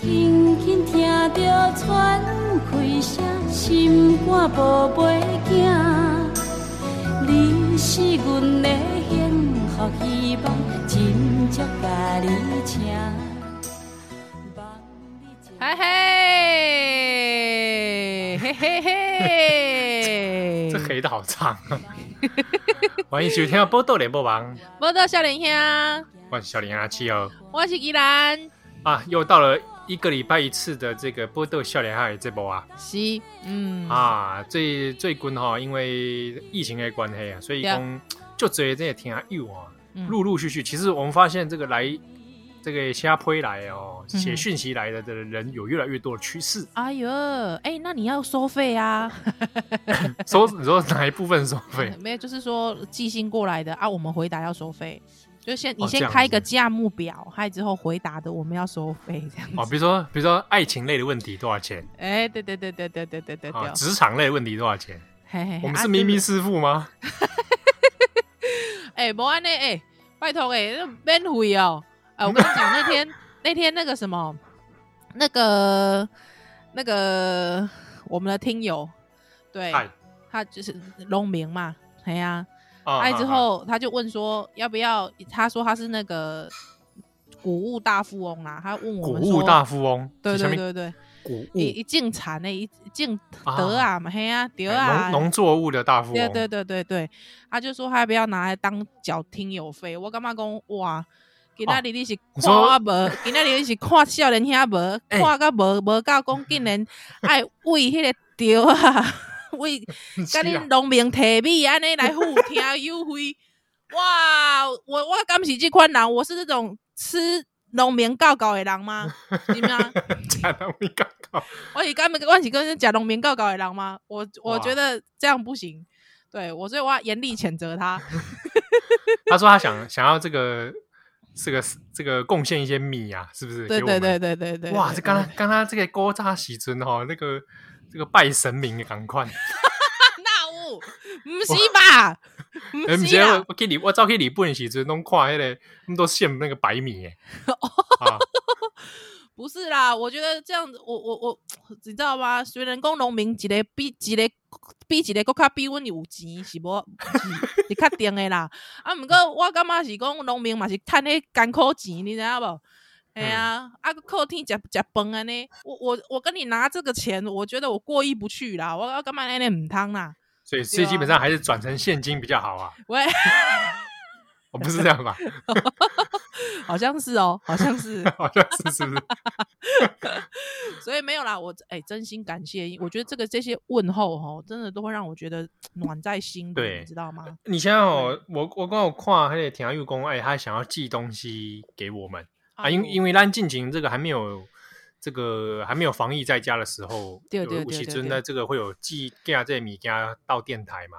轻轻听着喘气声，心肝宝贝行。你是阮的幸福希望，真足甲你请。嘿嘿，嘿嘿嘿，这黑的好长啊！欢迎收听《报道联播网》，报道少年兄，我是少年阿七哦，我是依兰啊，又到了一个礼拜一次的这个报道少年兄的这波啊，是，嗯啊，最最近哈，因为疫情的关系啊，所以讲就这这些听友啊，陆陆续续，其实我们发现这个来。这个瞎推来哦，写讯息来的的人有越来越多的趋势。哎呦，哎，那你要收费啊？收你说哪一部分收费？没有，就是说寄信过来的啊，我们回答要收费。就先你先开一个价目表，还之后回答的我们要收费这样子。哦，比如说比如说爱情类的问题多少钱？哎，对对对对对对对对对。职场类的问题多少钱？我们是咪咪师傅吗？哎，不安呢，哎，拜托哎，免费哦。啊、我跟你讲，那天 那天那个什么，那个那个我们的听友，对他就是农民嘛，哎呀、啊，哎、uh, 之后他就问说要不要，他说他是那个谷物大富翁啦，他问我们说谷物大富翁，对对对对，谷物。一一进产呢，一进得啊嘛，嘿啊得啊，农作物的大富翁，对对对对对，他就说他要不要拿来当缴听友费，我干嘛讲哇？今仔日你是看我无？今仔日你是看少年兄无？看到无？无够讲，竟然爱为迄个钓啊，为 甲恁农民提米安尼来付听优惠。哇！我我敢是这款人，我是这种吃农民告告的人吗？是吗？假农民告告，我是敢我是跟假农民告告的人吗？我我觉得这样不行。对我，所以我要严厉谴责他。他说他想想要这个。这个这个贡献一些米啊，是不是？对对对对对对。哇，这刚刚刚刚这个锅炸喜尊哈，那个这个拜神明的赶快。那有，不是吧？不是啊！我给你，我早去日本时阵拢看那个，那么多献那个白米诶。不是啦，我觉得这样子，我我我，你知道吗？虽然讲农民一个比一个比一个国较比阮有钱，是无？是确定的啦。啊，毋过我感觉是讲农民嘛是趁迄艰苦钱，你知道无？哎呀、啊，啊，靠天食食饭安尼，我我我跟你拿这个钱，我觉得我过意不去啦。我我干嘛安尼毋通啦？所以，所以基本上还是转成现金比较好啊。喂。我不是这样吧？好像是哦，好像是，好像是，是不是？所以没有啦，我哎、欸，真心感谢，我觉得这个这些问候哈，真的都会让我觉得暖在心，里，你知道吗？你现在哦，我我刚有看那个田玉公，哎，他想要寄东西给我们啊，因因为咱进行这个还没有这个还没有防疫在家的时候，对对对，真的这个会有寄给啊这些米给他到电台嘛，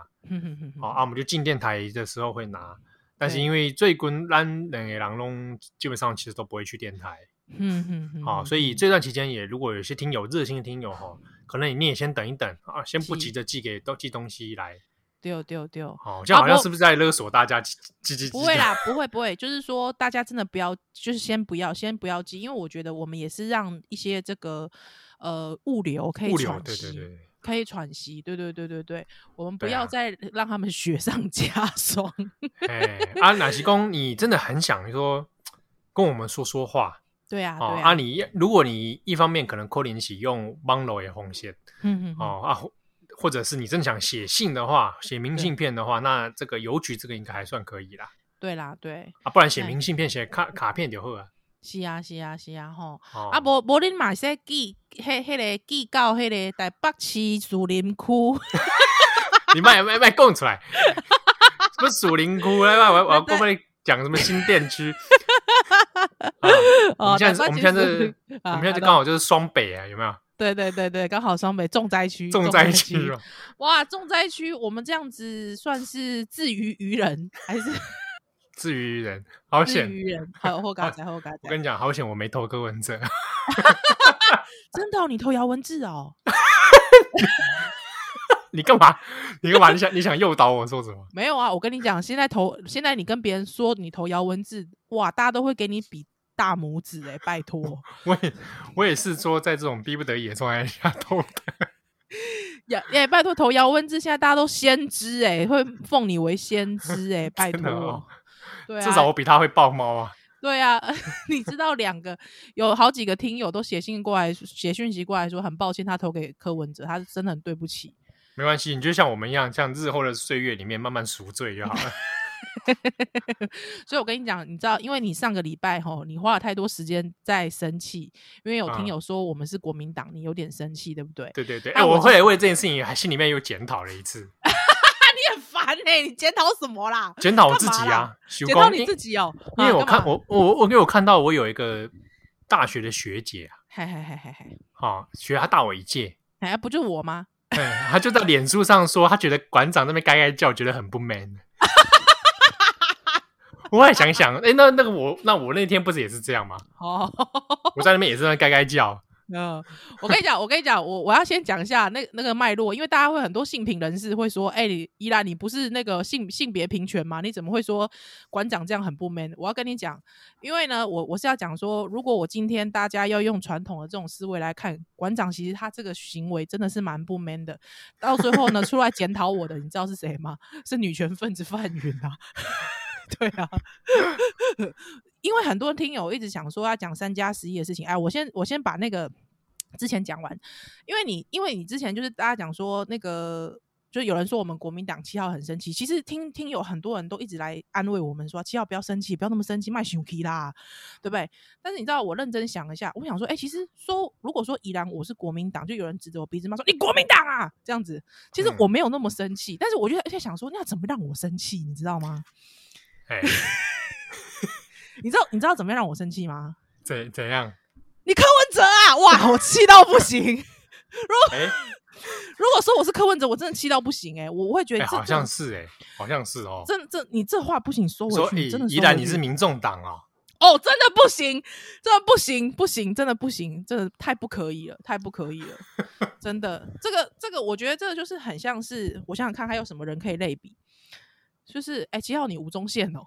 好啊，我们就进电台的时候会拿。但是因为最近咱两个人拢基本上其实都不会去电台，嗯嗯嗯，好，所以这段期间也如果有些听友热心的听友哈，可能你也先等一等啊，先不急着寄给都寄东西来，丢丢丢，好，这样好像是不是在勒索大家寄寄寄？不会啦，不会不会，就是说大家真的不要，就是先不要先不要寄，因为我觉得我们也是让一些这个呃物流可以喘息，对对对。可以喘息，对对对对对，我们不要再 让他们雪上加霜。哎，啊，乃西公，你真的很想说跟我们说说话，对啊，哦、对啊，啊，你如果你一方面可能扣联起用网络的红线，嗯嗯，哦啊，或者是你真的想写信的话，写明信片的话，那这个邮局这个应该还算可以啦。对啦，对啊，不然写明信片、写卡卡片就好啊。是啊，是啊，是啊，吼！啊，无无恁嘛说寄，迄迄个寄到迄个台北市树林区。你卖卖卖供出来，什么树林区？来，我我我帮你讲什么新店区？我们现在我们现在是，我们现在就刚好就是双北啊，有没有？对对对对，刚好双北重灾区，重灾区。哇，重灾区，我们这样子算是自娱娱人还是？至于人，好险！好后改才后改。我跟你讲，好险，我没投柯文哲。真的、哦，你投姚文志哦？你干嘛？你干嘛？你想你想诱导我说什么？没有啊，我跟你讲，现在投，现在你跟别人说你投姚文志，哇，大家都会给你比。大拇指哎、欸，拜托。我也我也是说，在这种逼不得已的状态下投的。呀哎，拜托投姚文志，现在大家都先知哎、欸，会奉你为先知哎、欸，拜托。哦、对、啊，至少我比他会抱猫啊。对啊，你知道两个有好几个听友都写信过来，写讯息过来说很抱歉，他投给柯文哲，他真的很对不起。没关系，你就像我们一样，像日后的岁月里面慢慢赎罪就好了。所以，我跟你讲，你知道，因为你上个礼拜吼，你花了太多时间在生气，因为有听友说我们是国民党，你有点生气，对不对？对对对。哎、啊，我后来为这件事情还心里面又检讨了一次。你检讨什么啦？检讨我自己啊！检讨你自己哦。因为我看我我我给我看到我有一个大学的学姐啊，嘿嘿嘿嘿嘿，好学她大我一届，哎，不就我吗？对，她就在脸书上说，她觉得馆长那边该该叫，觉得很不 man。我也想想，哎、欸，那那个我那我那天不是也是这样吗？哦，我在那边也是在该该叫。嗯，我跟你讲，我跟你讲，我我要先讲一下那那个脉络，因为大家会很多性平人士会说，哎、欸，依兰你不是那个性性别平权吗？你怎么会说馆长这样很不 man？我要跟你讲，因为呢，我我是要讲说，如果我今天大家要用传统的这种思维来看，馆长其实他这个行为真的是蛮不 man 的。到最后呢，出来检讨我的，你知道是谁吗？是女权分子范云啊。对啊，因为很多听友一直想说要讲三加十一的事情，哎，我先我先把那个之前讲完，因为你因为你之前就是大家讲说那个，就有人说我们国民党七号很生气，其实听听有很多人都一直来安慰我们说七号不要生气，不要那么生气，卖熊皮啦，对不对？但是你知道我认真想了一下，我想说，哎，其实说如果说宜兰我是国民党，就有人指着我鼻子骂说你国民党啊这样子，其实我没有那么生气，嗯、但是我就在想说，那怎么让我生气，你知道吗？哎，你知道你知道怎么样让我生气吗？怎怎样？你柯文哲啊！哇，我气到不行。如果、欸、如果说我是柯文哲，我真的气到不行哎、欸！我我会觉得、欸、好像是哎、欸，好像是哦。这这你这话不行说回去，真的。宜兰你是民众党啊？哦，真的不行，真的不行，不行，真的不行，真的太不可以了，太不可以了，真的。这个这个，我觉得这个就是很像是，我想想看还有什么人可以类比。就是哎，七号你吴宗宪哦，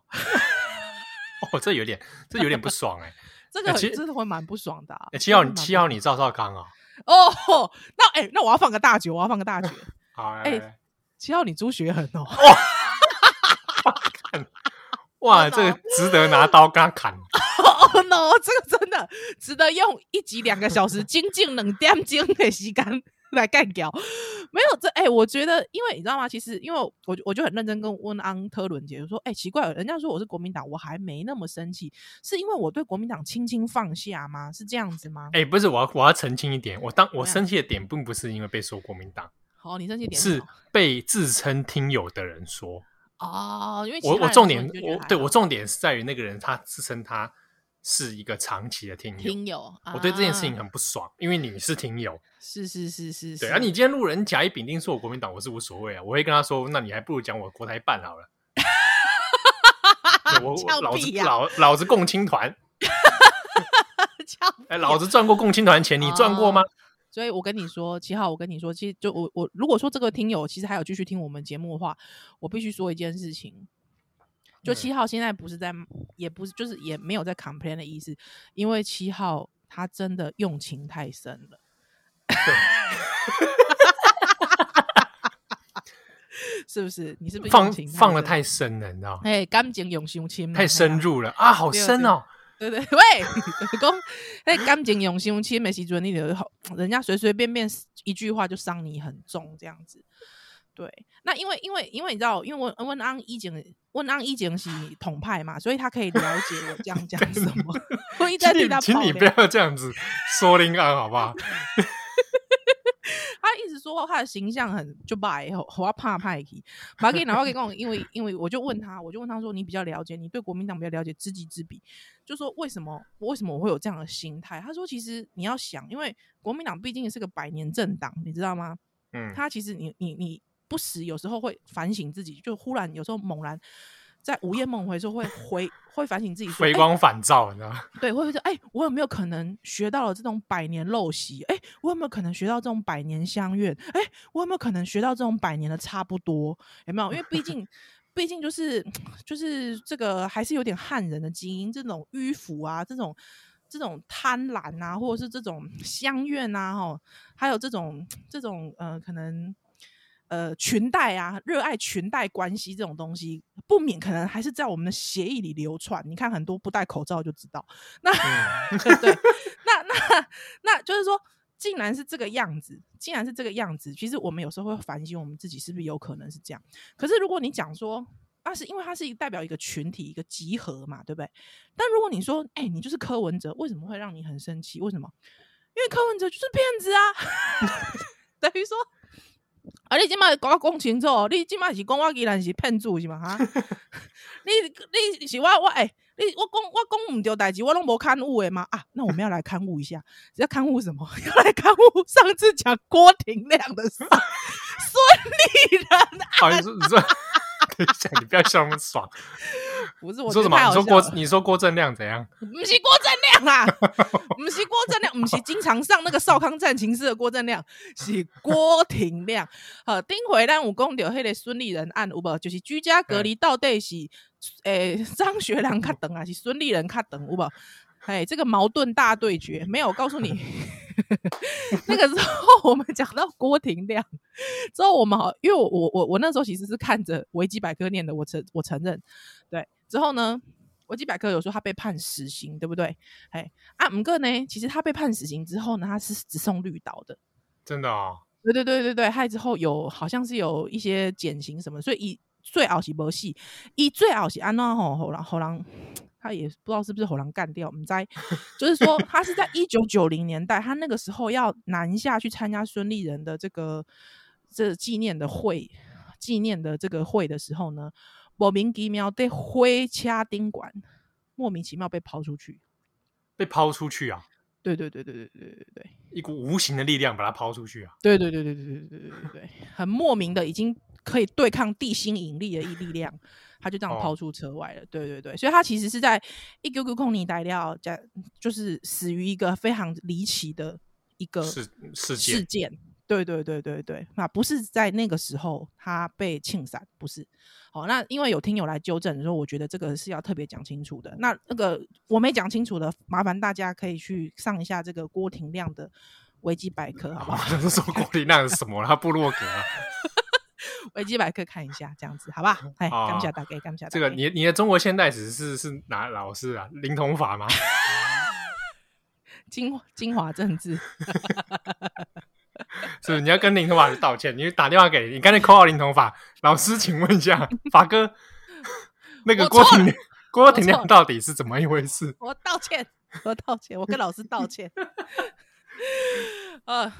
哦，这有点，这有点不爽哎，这个真的会蛮不爽的。七号，七号你赵少康啊？哦，那哎，那我要放个大绝，我要放个大绝。好，哎，七号你朱学恒哦，哇，哇，这个值得拿刀跟他砍。哦 no，这个真的值得用一集两个小时，精进两点钟的时间。来干掉，没有这哎、欸，我觉得，因为你知道吗？其实，因为我我就很认真跟温安特伦杰说，哎、欸，奇怪，人家说我是国民党，我还没那么生气，是因为我对国民党轻轻放下吗？是这样子吗？哎、欸，不是，我要我要澄清一点，我当我生气的点并不是因为被说国民党，好，你生气点是被自称听友的人说哦，因为我我重点我对我重点是在于那个人他自称他。是一个长期的听友，听友，我对这件事情很不爽，啊、因为你是听友，是是是是，是，对。而、啊、你今天路人甲乙丙丁说我国民党，我是无所谓啊，我会跟他说，那你还不如讲我国台办好了。我我老子老老子共青团，哎，老子赚过共青团钱，你赚过吗？啊、所以我跟你说，七号，我跟你说，其实就我我如果说这个听友其实还有继续听我们节目的话，我必须说一件事情。就七号现在不是在，也不是，就是也没有在 complain 的意思，因为七号他真的用情太深了，对 是不是？你是不是放放的太深了？你知道？哎，感情用伤深，太深入了啊，好深哦！对对，对，喂，公哎，感情用伤深的时阵，你就好，人家随随便便一句话就伤你很重，这样子。对，那因为因为因为你知道，因为温温安以前温安一景是统派嘛，所以他可以了解我这样 讲什么。我一直在替他，请你不要这样子说林安好不好？他一直说他的形象很就白，我要怕派去。马给然后给我，因为因为我就问他，我就问他说，你比较了解，你对国民党比较了解，知己知彼，就说为什么为什么我会有这样的心态？他说，其实你要想，因为国民党毕竟是个百年政党，你知道吗？嗯，他其实你你你。你不时有时候会反省自己，就忽然有时候猛然在午夜梦回的时候会 回会反省自己，回光返照，你知道吗？对，会说，哎，我有没有可能学到了这种百年陋习？哎，我有没有可能学到这种百年相怨？哎，我有没有可能学到这种百年的差不多？有没有？因为毕竟毕竟就是就是这个还是有点汉人的基因，这种迂腐啊，这种这种贪婪啊，或者是这种乡怨啊，哈，还有这种这种呃，可能呃裙带啊，热爱裙带关系这种东西，不免可能还是在我们的协议里流窜。你看很多不戴口罩就知道，那、嗯、对，那那那就是说。竟然是这个样子，竟然是这个样子。其实我们有时候会反省我们自己，是不是有可能是这样？可是如果你讲说，那、啊、是因为它是一代表一个群体、一个集合嘛，对不对？但如果你说，哎、欸，你就是柯文哲，为什么会让你很生气？为什么？因为柯文哲就是骗子啊！等于说，啊，你今麦搞讲清楚，你今麦是讲我依然是骗子是吗？哈，你你是我我诶。欸你我讲我讲唔着代志，我拢无刊物诶嘛啊！那我们要来刊物一下，要刊物什么？要来刊物上次讲郭廷亮的事，孙立人。好意思，你说，等一下，你不要笑那么爽。不是我说什么？你说郭，你说郭正亮怎样？不是郭正亮啊，不是郭正亮，不是经常上那个少康战情室的郭正亮，是郭廷亮。好，顶回咱有讲到迄个孙立人案有无？就是居家隔离到底是？诶，张学良卡等啊，是孙立人卡等，有无？哎，这个矛盾大对决没有。我告诉你，那个时候我们讲到郭廷亮之后，我们好，因为我我我我那时候其实是看着维基百科念的，我承我承认。对，之后呢，维基百科有说他被判死刑，对不对？哎，啊，五个呢，其实他被判死刑之后呢，他是只送绿岛的，真的啊、哦？对对对对对，害之后有好像是有一些减刑什么，所以以。最后是没戏，以最后是安娜吼，后人后人他也不知道是不是后人干掉，我们在就是说他是在一九 九零年代，他那个时候要南下去参加孙立人的这个这纪念的会，纪念的这个会的时候呢，莫名其妙被灰掐丁管，莫名其妙被抛出去，被抛出去啊？对对对对对对对对，一股无形的力量把他抛出去啊？对对对对对对对对对对，很莫名的已经。可以对抗地心引力的一力量，他就这样抛出车外了。哦、对对对，所以他其实是在一九九空尼代料，在就是死于一个非常离奇的一个事事件。事件。对对对对对，那不是在那个时候他被庆散，不是。好，那因为有听友来纠正，说我觉得这个是要特别讲清楚的。那那个我没讲清楚的，麻烦大家可以去上一下这个郭廷亮的维基百科，好不好？说郭廷亮是什么？他部落格啊。维基百科看一下，这样子好吧？哎，感谢大概，感谢大家。这个你你的中国现代史是是哪老师啊？林同法吗？精精华政治，是你要跟林同法道歉。你打电话给你刚才 call 林同法老师，请问一下法哥，那个郭廷郭廷亮到底是怎么一回事？我道歉，我道歉，我跟老师道歉。呃，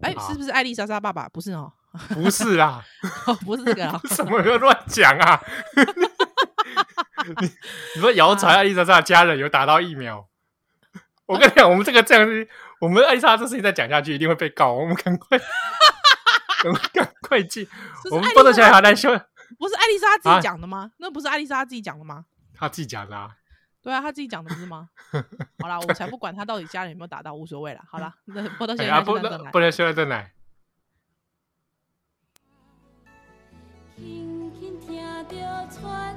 哎，是不是艾丽莎莎爸爸？不是哦。不是啦，哦、不是这个啊！什么乱讲啊？你你说谣传艾丽莎莎的家人有打到疫苗？啊、我跟你讲，我们这个这样子，我们艾丽莎这事情再讲下去，一定会被告。我们赶快，赶快进。我们不能小孩来修。不是艾丽莎自己讲的吗？啊、那不是艾丽莎自己讲的吗？她自己讲的啊。对啊，她自己讲的不是吗？好啦，我才不管她到底家人有没有打到，无所谓了。好啦，那波多小孩不能不能修在来。轻轻听着喘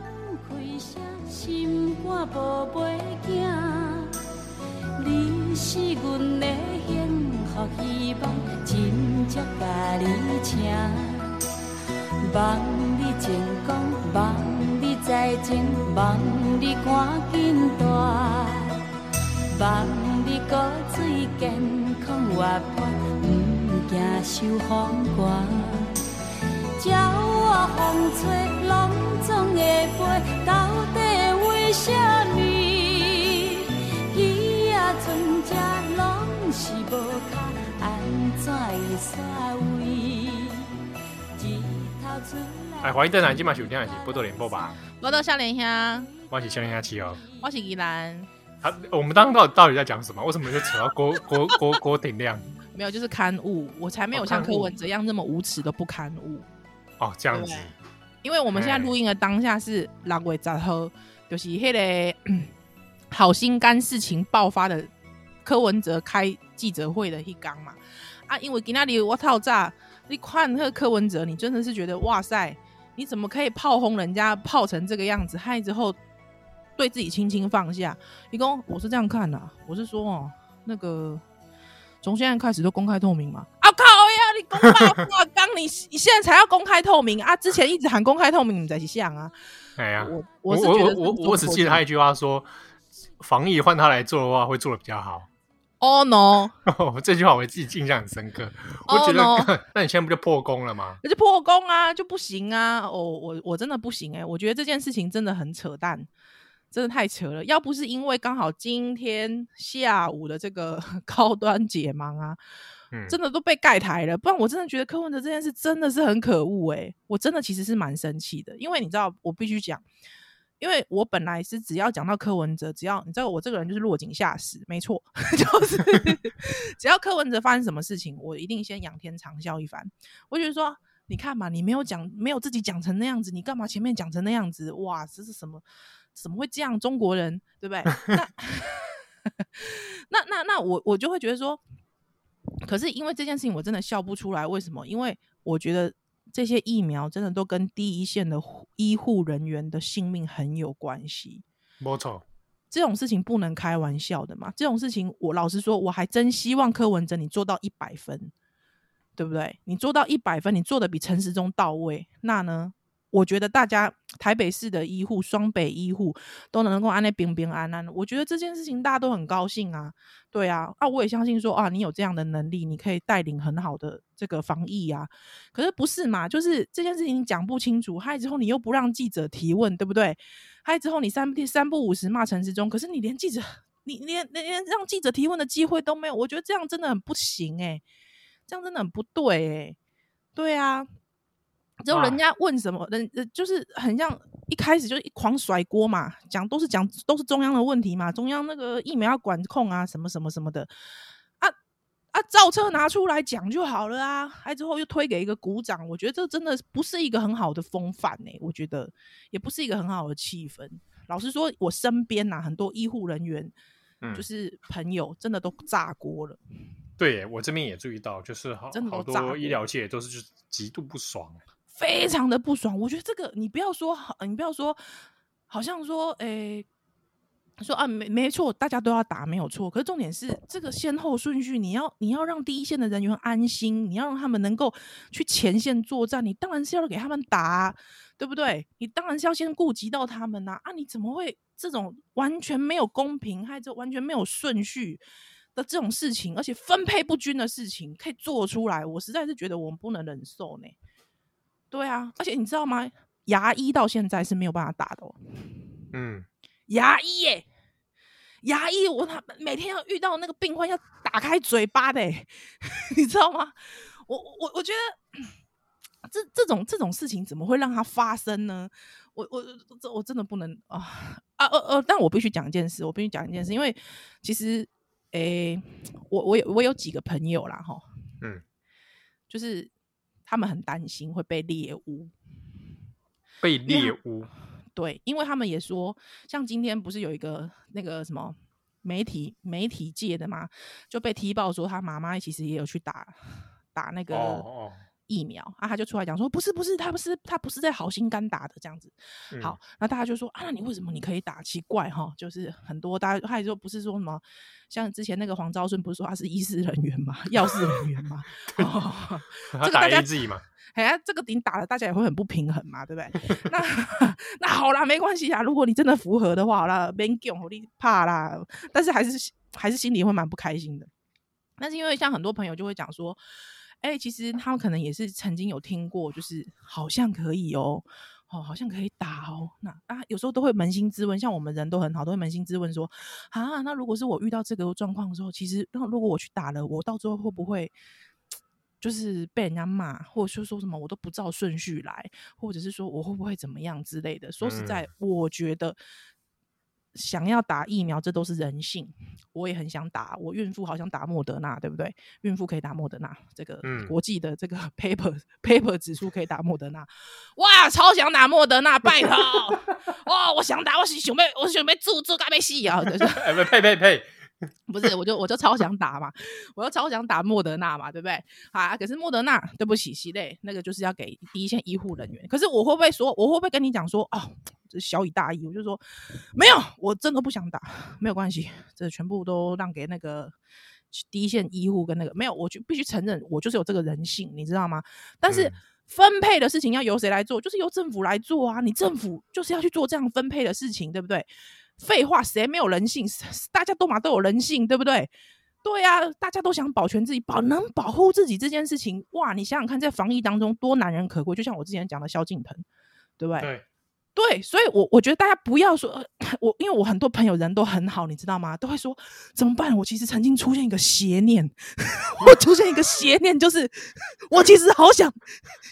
气声，心肝宝贝囝，你是阮的幸福希望，真正甲你请，望你成功，望你再前，望你赶紧大，望你骨髓健康活泼，毋惊受风寒，鸟我风吹拢。总会飞，到底为什么？鱼仔船只拢是无脚，安怎会煞位？日头出来。哎，欢迎登来，今晚收听的是《波多连播吧》。波多少年兄，我是少年兄七哦，我是宜兰。他，我们当到到底在讲什么？为什么就扯到郭 郭郭郭廷亮？没有，就是刊物。我才没有像柯文哲一样那么无耻的不刊物。哦，这样子。因为我们现在录音的当下是六月十号，就是那个 好心肝事情爆发的柯文哲开记者会的一刚嘛啊，因为今天里我套炸，你看那个柯文哲，你真的是觉得哇塞，你怎么可以炮轰人家，炮成这个样子？害之后对自己轻轻放下。一共我是这样看的、啊，我是说哦，那个从现在开始都公开透明嘛。公开我刚你你现在才要公开透明啊？之前一直喊公开透明，你在想啊？哎呀，我我我我我我只记得他一句话说，防疫换他来做的话，会做的比较好。Oh no！这句话我自己印象很深刻。我觉得，oh, no. 那你现在不就破功了吗？那就破功啊，就不行啊！哦、oh,，我我真的不行哎、欸！我觉得这件事情真的很扯淡，真的太扯了。要不是因为刚好今天下午的这个 高端解盲啊，真的都被盖台了。不然我真的觉得柯文哲这件事真的是很可恶哎、我真的其实是蛮生气的，因为你知道，我必须讲。因为我本来是只要讲到柯文哲，只要你知道我这个人就是落井下石，没错，就是只要柯文哲发生什么事情，我一定先仰天长啸一番。我觉得说，你看嘛，你没有讲，没有自己讲成那样子，你干嘛前面讲成那样子？哇，这是什么？怎么会这样？中国人对不对？那 那那我我就会觉得说，可是因为这件事情，我真的笑不出来。为什么？因为我觉得。这些疫苗真的都跟第一线的医护人员的性命很有关系，没错，这种事情不能开玩笑的嘛。这种事情，我老实说，我还真希望柯文哲你做到一百分，对不对？你做到一百分，你做的比陈时中到位，那呢？我觉得大家台北市的医护、双北医护都能够安那平平安安，我觉得这件事情大家都很高兴啊，对啊，啊，我也相信说啊，你有这样的能力，你可以带领很好的这个防疫啊。可是不是嘛？就是这件事情讲不清楚，还之后你又不让记者提问，对不对？还之后你三三不五时骂陈时中，可是你连记者，你连连连让记者提问的机会都没有，我觉得这样真的很不行诶、欸，这样真的很不对诶、欸，对啊。之后人家问什么，人呃就是很像一开始就一狂甩锅嘛，讲都是讲都是中央的问题嘛，中央那个疫苗要管控啊，什么什么什么的，啊啊造车拿出来讲就好了啊，还之后又推给一个鼓掌，我觉得这真的不是一个很好的风范呢、欸，我觉得也不是一个很好的气氛。老实说，我身边呐、啊、很多医护人员，就是朋友，真的都炸锅了。嗯、对，我这边也注意到，就是好好多医疗界都是就是极度不爽。非常的不爽，我觉得这个你不要说，你不要说，好像说，诶、欸，说啊，没没错，大家都要打，没有错。可是重点是这个先后顺序，你要你要让第一线的人员安心，你要让他们能够去前线作战，你当然是要给他们打，对不对？你当然是要先顾及到他们呐。啊，你怎么会这种完全没有公平，还有完全没有顺序的这种事情，而且分配不均的事情可以做出来？我实在是觉得我们不能忍受呢。对啊，而且你知道吗？牙医到现在是没有办法打的哦。嗯，牙医耶，牙医，我他每天要遇到那个病患要打开嘴巴的，你知道吗？我我我觉得这这种这种事情怎么会让它发生呢？我我这我真的不能啊啊呃呃，但我必须讲一件事，我必须讲一件事，因为其实诶，我我有我有几个朋友啦，哈，嗯，就是。他们很担心会被猎污，被猎污。对，因为他们也说，像今天不是有一个那个什么媒体媒体界的嘛，就被踢爆说他妈妈其实也有去打打那个。疫苗啊，他就出来讲说，不是不是，他不是他不是在好心肝打的这样子。嗯、好，那大家就说啊，那你为什么你可以打？奇怪哈，就是很多大家他也说不是说什么，像之前那个黄昭顺不是说他是医师人员 嘛，药事人员嘛，哦、他打 AZ 嘛，哎呀，这个顶打了，大家也会很不平衡嘛，对不对？那那好啦，没关系啊，如果你真的符合的话，好啦，别讲，你怕啦，但是还是还是心里会蛮不开心的。但是因为像很多朋友就会讲说。哎、欸，其实他们可能也是曾经有听过，就是好像可以哦，哦，好像可以打哦。那啊，有时候都会扪心自问，像我们人都很好，都会扪心自问说啊，那如果是我遇到这个状况的时候，其实那如果我去打了，我到最后会不会就是被人家骂，或者说说什么我都不照顺序来，或者是说我会不会怎么样之类的？说实在，我觉得。想要打疫苗，这都是人性。我也很想打，我孕妇好像打莫德纳，对不对？孕妇可以打莫德纳，这个国际的这个 paper paper 指数可以打莫德纳。哇，超想打莫德纳，拜托！哇，我想打，我是准备，我是想要注注干咩戏啊？呸呸呸！不是，我就我就超想打嘛，我就超想打莫德纳嘛，对不对？啊，可是莫德纳，对不起，系列那个就是要给第一线医护人员。可是我会不会说，我会不会跟你讲说，哦，这小以大义，我就说没有，我真的不想打，没有关系，这全部都让给那个第一线医护跟那个没有，我就必须承认，我就是有这个人性，你知道吗？但是分配的事情要由谁来做？就是由政府来做啊，你政府就是要去做这样分配的事情，对不对？废话，谁没有人性？大家都嘛都有人性，对不对？对呀、啊，大家都想保全自己，保能保护自己这件事情，哇！你想想看，在防疫当中多难能可贵。就像我之前讲的萧敬腾，对不对？对，对，所以我我觉得大家不要说，我因为我很多朋友人都很好，你知道吗？都会说怎么办？我其实曾经出现一个邪念，我出现一个邪念，就是我其实好想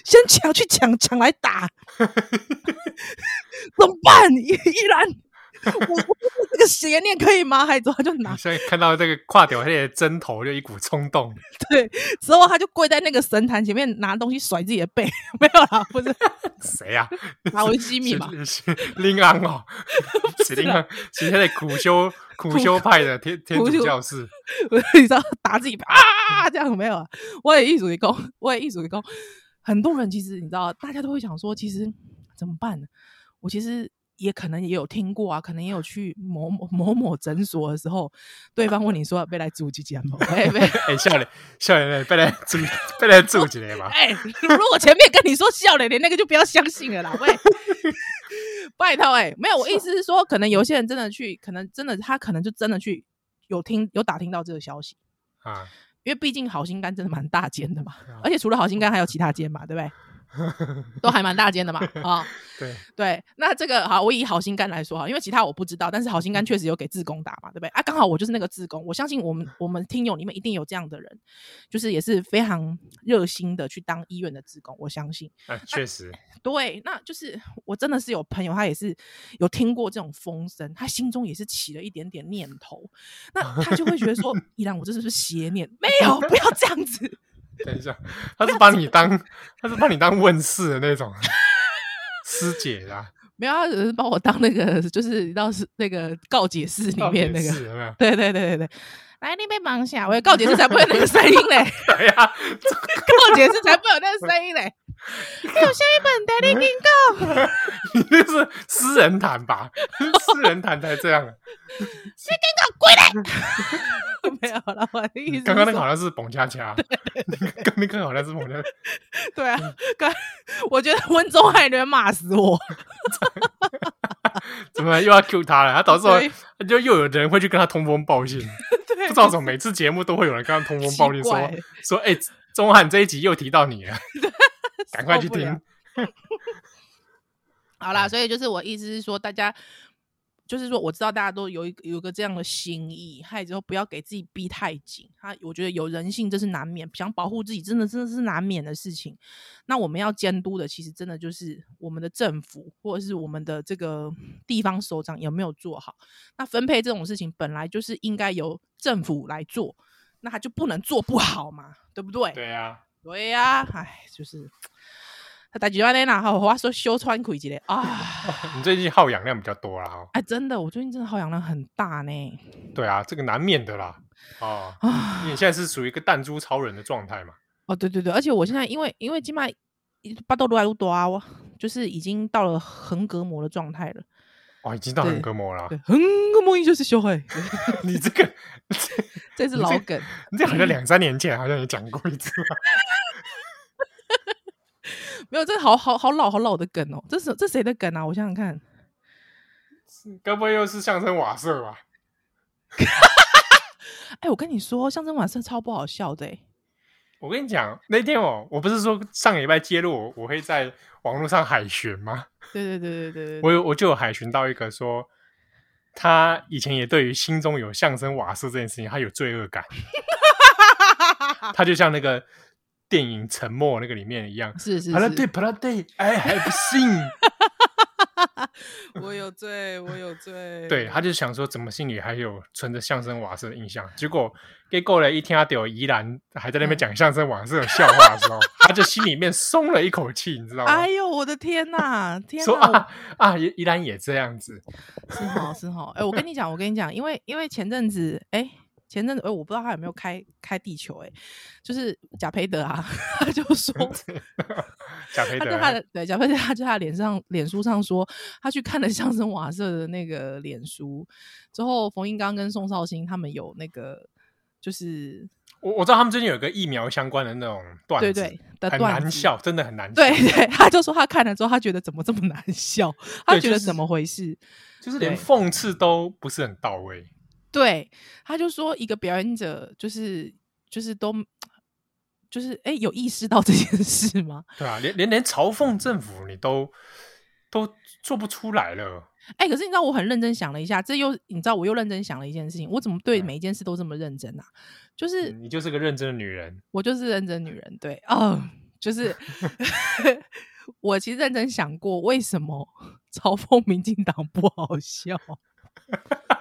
先抢去抢抢来打，怎么办？依然。我这个邪念可以吗？还之后就拿，所以看到这个跨掉那个针头，就一股冲动。对，之后他就跪在那个神坛前面，拿东西甩自己的背。没有啦，不是谁呀？拿维基密嘛。林安哦，是林安，是那个苦修苦修派的天天主教士。你知道打自己啊？这样没有啊？我也艺术一功，我也艺术一功。很多人其实你知道，大家都会想说，其实怎么办呢？我其实。也可能也有听过啊，可能也有去某某某某诊所的时候，对方问你说要不要来住几间吗？哎，哎，笑脸笑脸，被来住被来住几间嘛？哎，如果前面跟你说笑脸，那个就不要相信了啦。喂，拜托，哎，没有，我意思是说，可能有些人真的去，可能真的他可能就真的去有听有打听到这个消息啊，因为毕竟好心肝真的蛮大间的嘛，而且除了好心肝还有其他间嘛，对不对？都还蛮大间的嘛，啊、哦，对对，那这个好，我以好心肝来说哈，因为其他我不知道，但是好心肝确实有给自工打嘛，对不对？啊，刚好我就是那个自工，我相信我们我们听友里面一定有这样的人，就是也是非常热心的去当医院的自工，我相信，啊，确实，对，那就是我真的是有朋友，他也是有听过这种风声，他心中也是起了一点点念头，那他就会觉得说，依然，我这是不是邪念？没有，不要这样子。等一下，他是把你当他是把你当问世的那种师姐啦，没有，他只是把我当那个，就是你知道是那个告解室里面那个？对对对对对，来，你被忙下，我告解室才不会有那个声音嘞。对呀，告解室才不会有那个声音嘞。有下一本代理警告，你那是私人谈吧？私人谈才这样。谁警告归来？没有了，我的意思。刚刚那个好像是彭恰恰，刚刚那个好像是彭恰恰。对啊，刚我觉得温宗海人骂死我。怎么又要 Q 他了？他导致我就又有人会去跟他通风报信。不知道怎么每次节目都会有人跟他通风报信，说说哎，宗翰这一集又提到你了。赶快去听。好啦，所以就是我意思是说，大家就是说，我知道大家都有一个有一个这样的心意，害之后不要给自己逼太紧。他我觉得有人性，这是难免，想保护自己，真的真的是难免的事情。那我们要监督的，其实真的就是我们的政府，或者是我们的这个地方首长有没有做好。那分配这种事情，本来就是应该由政府来做，那他就不能做不好嘛，对不对？对呀、啊。对呀、啊，哎，就是他大几万年了，好，我说修川亏几嘞啊！你最近耗氧量比较多啦，哎，真的，我最近真的耗氧量很大呢。对啊，这个难免的啦。哦，啊、你现在是属于一个弹珠超人的状态嘛？哦，对对对，而且我现在因为因为今麦巴豆撸来撸多啊，我就是已经到了横膈膜的状态了。哦，已经到横膈膜了。对，横膈膜就是小孩。你这个 这是老梗，你这好像两三年前好像也讲过一次。没有，这好好好老好老的梗哦。这是这谁的梗啊？我想想看，该不会又是相声瓦舍吧？哎，我跟你说，相声瓦舍超不好笑的。我跟你讲，那天我，我不是说上个礼拜揭露我，我会在网络上海巡吗？对对对对对，对，我有我就有海巡到一个说，他以前也对于心中有相声瓦斯这件事情，他有罪恶感。他就像那个电影《沉默》那个里面一样，是是是，帕拉蒂帕拉蒂，I have seen 我有罪，我有罪。对，他就想说，怎么心里还有存着相声瓦舍的印象？结果给过来一天，他有宜兰还在那边讲相声瓦舍的笑话的时候，他就心里面松了一口气，你知道吗？哎呦，我的天哪！天哪！说啊啊，宜宜兰也这样子，是哈是哈。哎、欸，我跟你讲，我跟你讲，因为因为前阵子，哎、欸。前阵子，哎、欸，我不知道他有没有开开地球、欸，哎，就是贾培德啊，他就说，贾培德，他就他的对贾培德，他就他脸上脸书上说，他去看了相声瓦舍的那个脸书之后，冯英刚跟宋少卿他们有那个，就是我我知道他们最近有个疫苗相关的那种段子，对对的很难笑，真的很难笑，对对，他就说他看了之后，他觉得怎么这么难笑，他觉得怎么回事，就是、就是连讽刺都不是很到位。对，他就说一个表演者就是就是都就是哎，有意识到这件事吗？对啊，连连连嘲讽政府你都都做不出来了。哎，可是你知道我很认真想了一下，这又你知道我又认真想了一件事情，我怎么对每一件事都这么认真啊？就是你就是个认真的女人，我就是认真女人。对，哦，就是 我其实认真想过，为什么 嘲讽民进党不好笑？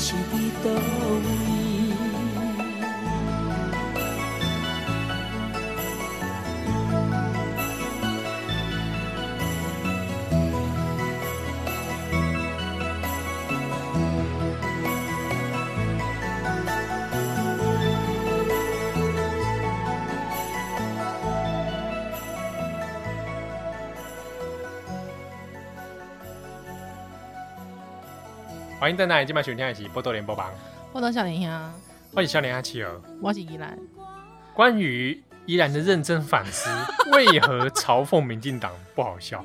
心底都已欢迎在那里今晚收听的是《波多连播榜》，波多少年兄，欢迎少年阿七儿，我是依兰。关于依兰的认真反思，为何嘲讽民进党不好笑？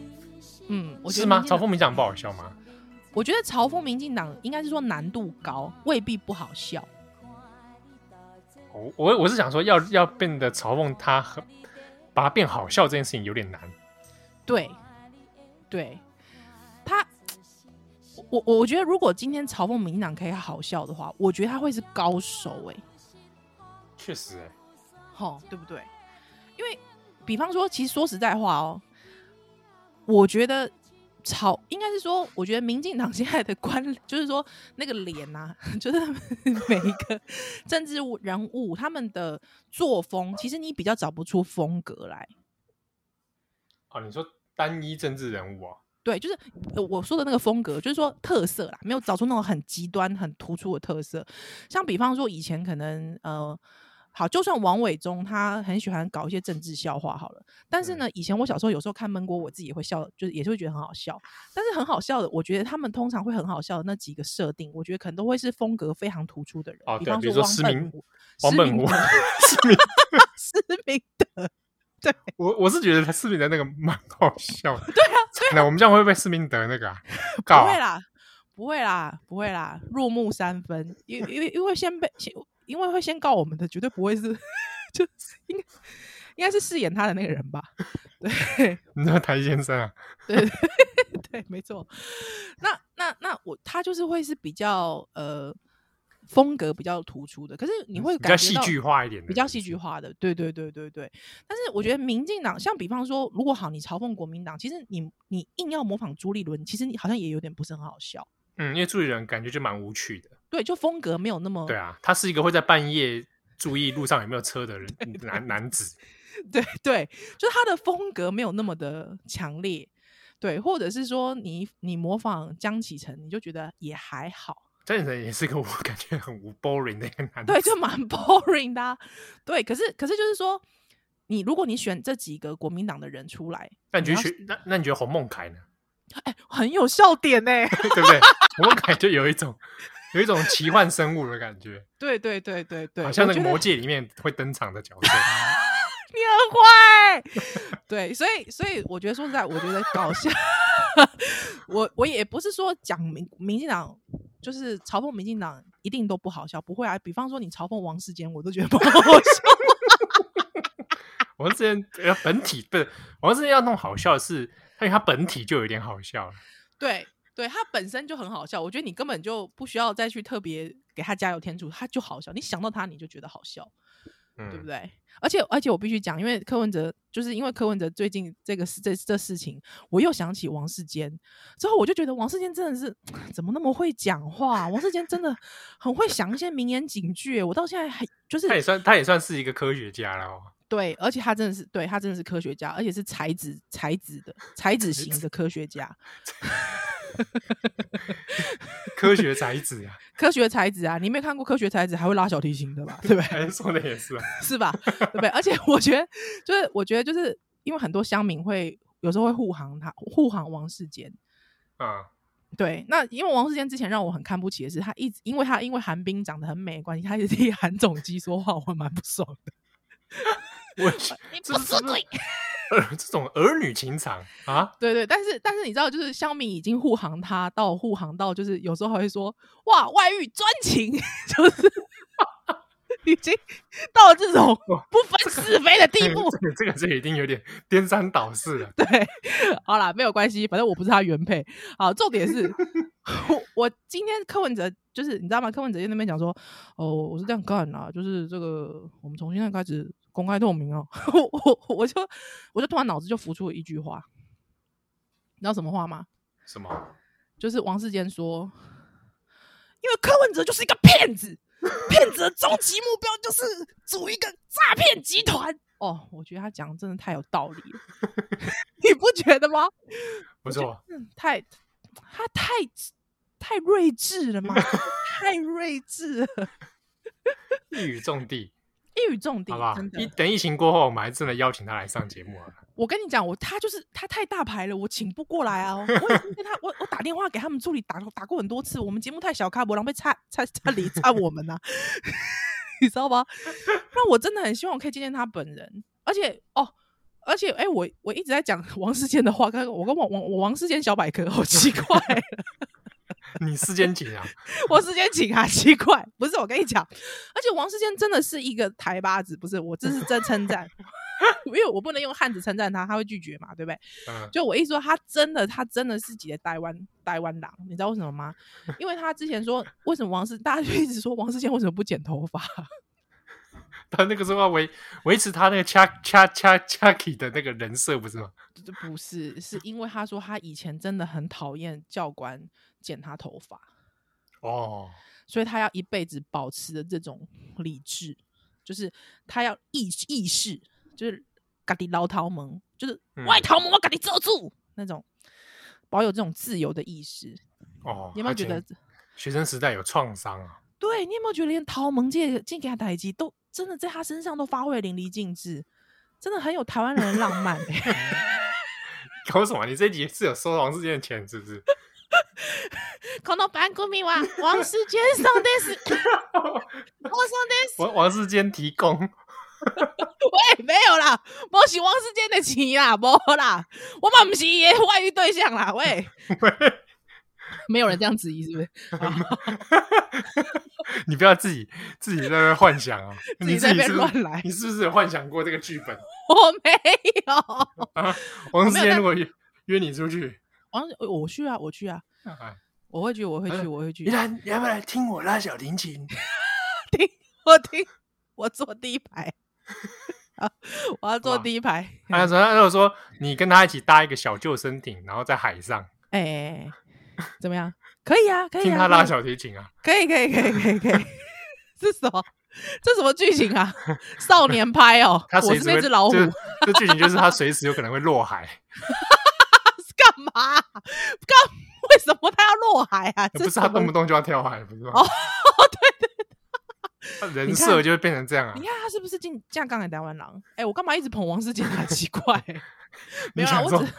嗯，我是吗？嘲讽民进党不好笑吗？我觉得嘲讽民进党应该是说难度高，未必不好笑。我我我是想说要，要要变得嘲讽他很，把它变好笑这件事情有点难。对，对。我我觉得，如果今天嘲讽民进党可以好笑的话，我觉得他会是高手哎、欸。确实哎、欸，好对不对？因为比方说，其实说实在话哦，我觉得嘲应该是说，我觉得民进党现在的官，就是说那个脸呐、啊，就是每一个政治人物他们的作风，其实你比较找不出风格来。哦，你说单一政治人物啊？对，就是我说的那个风格，就是说特色啦，没有找出那种很极端、很突出的特色。像比方说，以前可能呃，好，就算王伟忠他很喜欢搞一些政治笑话好了，但是呢，以前我小时候有时候看闷锅，我自己也会笑，就是也是会觉得很好笑。但是很好笑的，我觉得他们通常会很好笑的那几个设定，我觉得可能都会是风格非常突出的人。哦，比方说王本武、王本武、施明施明德。对，我我是觉得他施明德那个蛮好笑的。对啊，那我们这样会不会施明德那个啊？告啊？不会啦，不会啦，不会啦，入木三分，因因为因为先被先，因为会先告我们的，绝对不会是，就是应该应该是饰演他的那个人吧？对，你知道台先生啊？对对对，没错。那那那我他就是会是比较呃。风格比较突出的，可是你会感觉比较戏剧化一点的，比较戏剧化的，对对对对对。但是我觉得民进党，像比方说，如果好，你嘲讽国民党，其实你你硬要模仿朱立伦，其实你好像也有点不是很好笑。嗯，因为朱立伦感觉就蛮无趣的。对，就风格没有那么。对啊，他是一个会在半夜注意路上有没有车的人，男男子。对对，就他的风格没有那么的强烈。对，或者是说你你模仿江启程，你就觉得也还好。江启臣也是个 我感觉很无 boring 的一个男的，对，就蛮 boring 的、啊。对，可是可是就是说，你如果你选这几个国民党的人出来，那你觉得选那那你觉得洪孟凯呢？哎、欸，很有笑点呢、欸，对不对？洪孟凯就有一种有一种奇幻生物的感觉，对对对对对，好像那个魔界里面会登场的角色。你很坏，对，所以所以我觉得说实在，我觉得搞笑。我我也不是说讲民民进党就是嘲讽民进党一定都不好笑，不会啊。比方说你嘲讽王世坚，我都觉得不好笑。王世坚要本体不是王世坚要弄好笑的是，因为他本体就有点好笑了。对。对，他本身就很好笑，我觉得你根本就不需要再去特别给他加油添醋，他就好笑。你想到他，你就觉得好笑，嗯、对不对？而且而且我必须讲，因为柯文哲就是因为柯文哲最近这个事这这事情，我又想起王世坚，之后我就觉得王世坚真的是怎么那么会讲话？王世坚真的很会想一些名言警句，我到现在还就是他也算他也算是一个科学家了哦。对，而且他真的是对他真的是科学家，而且是才子才子的才子型的科学家。科学才子啊，科学才子啊！你没有看过科学才子还会拉小提琴的吧？对不对？说的也是，啊是吧？对不对？而且 我觉得，就是我觉得，就是因为很多乡民会有时候会护航他，护航王世坚啊。对，那因为王世坚之前让我很看不起的是，他一直因为他因为韩冰长得很美的关系，他一直替韩总机说话，我蛮不爽的。我你不说对。这种儿女情长啊，对对，但是但是你知道，就是乡民已经护航他到护航到，就是有时候还会说哇，外遇专情，就是 已经到了这种不分是非的地步。这个这个这个已经有点颠三倒四了。对，好啦，没有关系，反正我不是他原配。好，重点是我我今天柯文哲就是你知道吗？柯文哲在那边讲说哦，我是这样干啦，就是这个我们从现在开始。公开透明哦，我我我就我就突然脑子就浮出了一句话，你知道什么话吗？什么？就是王世坚说，因为柯文哲就是一个骗子，骗子的终极目标就是组一个诈骗集团。哦，我觉得他讲的真的太有道理了，你不觉得吗？不错，太他太太睿智了吗？太睿智了，一语中的。一语中的，好吧？等疫情过后，我们还真的邀请他来上节目啊！我跟你讲，我他就是他太大牌了，我请不过来啊！我已经跟他，我我打电话给他们助理打打过很多次，我们节目太小咖，不让被差差 差离差我们呐、啊，你知道吧？那我真的很希望我可以见见他本人，而且哦，而且哎、欸，我我一直在讲王世坚的话，刚刚我跟王王我王世坚小百科，好奇怪。你世坚请啊，我世坚请啊，奇怪，不是我跟你讲，而且王世坚真的是一个台巴子，不是我这是真称赞，因为我不能用汉子称赞他，他会拒绝嘛，对不对？嗯、就我一说，他真的，他真的是几个台湾台湾狼，你知道为什么吗？因为他之前说，为什么王世，大家就一直说王世坚为什么不剪头发？他那个时候要维维持他那个恰恰恰恰 k 的那个人设，不是吗？不是，是因为他说他以前真的很讨厌教官。剪他头发哦，所以他要一辈子保持的这种理智，就是他要意意识，就是嘎地捞桃门，就是外桃门我嘎地遮住那种，保有这种自由的意识。哦，你有没有觉得学生时代有创伤啊？对，你有没有觉得连桃门这这给他打击都真的在他身上都发挥淋漓尽致，真的很有台湾人的浪漫、欸。搞什么？你这集是有收王世坚的钱是不是？この番组は王世坚さんです。我上的是王王世坚提供。喂，没有啦，我是王世坚的钱啦，没啦，我们不是也外遇对象啦。喂， 没有人这样质疑，是不是？你不要自己自己在那幻想 啊！你在那边乱来，你是不是有幻想过这个剧本？我没有啊。王世坚如果约约你出去。王我去啊，我去啊，我会去，我会去，我会去。你来，你要不要来听我拉小提琴？听，我听，我坐第一排。我要坐第一排。他说：“他如果说你跟他一起搭一个小救生艇，然后在海上，哎，怎么样？可以啊，可以听他拉小提琴啊，可以，可以，可以，可以，可以。这什么？这什么剧情啊？少年拍哦，他是那只老虎。这剧情就是他随时有可能会落海。”干嘛？干？为什么他要落海啊？不是他动不动就要跳海，不是吗？哦，对对，他人设就会变成这样啊！你看他是不是进架杠的台湾狼？哎，我干嘛一直捧王世杰？很奇怪。没有啊，我只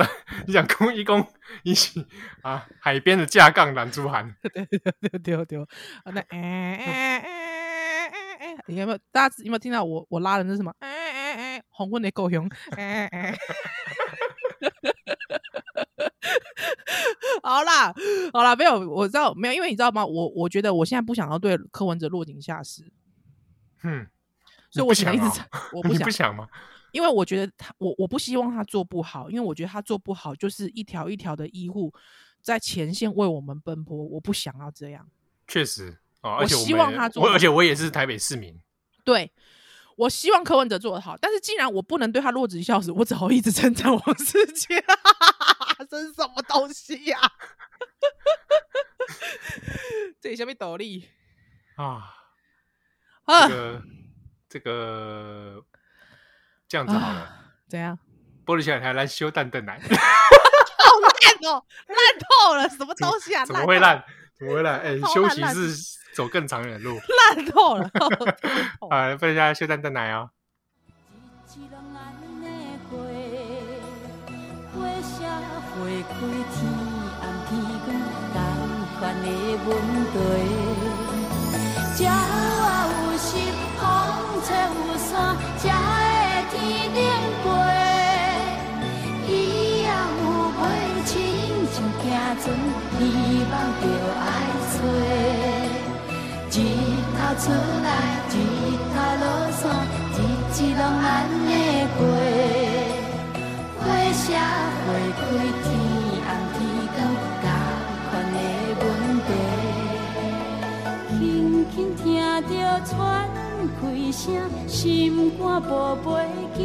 你想攻一公一起啊，海边的架杠拦珠涵，丢丢丢丢那哎哎哎哎哎，你有没有？大家有没有听到我我拉的那什么？哎哎哎，红棍的够凶！哎哎。好啦，好啦，没有，我知道没有，因为你知道吗？我我觉得我现在不想要对柯文哲落井下石。嗯，所以我想一直，我不想，不想吗？因为我觉得他，我我不希望他做不好，因为我觉得他做不好，就是一条一条的医护在前线为我们奔波，我不想要这样。确实啊，我希望他做，而且我也是台北市民。对，我希望柯文哲做得好，但是既然我不能对他落井下石，我只好一直称赞王世杰。这是什么东西呀、啊？这里下面斗笠啊啊！这个这个这样子好了，啊、怎样？玻璃小台来修蛋蛋奶，好烂哦，烂透了！什么东西啊？怎么会烂？怎么会烂？哎、欸，休息是走更长远的路，烂透了！啊，分享修蛋蛋奶哦。开天暗天光，同款的问题。希望着爱找。日头出来，日头落山，日子拢安尼过。花谢花开天。听着喘气声，心肝宝贝囝，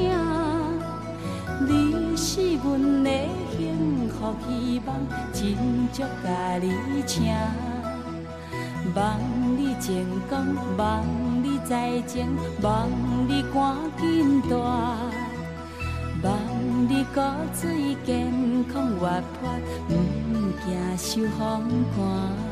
你是阮的好希望，真足甲你请。望你成功，望你财情，望你赶紧大，望你骨髓健康活泼，毋惊受风寒。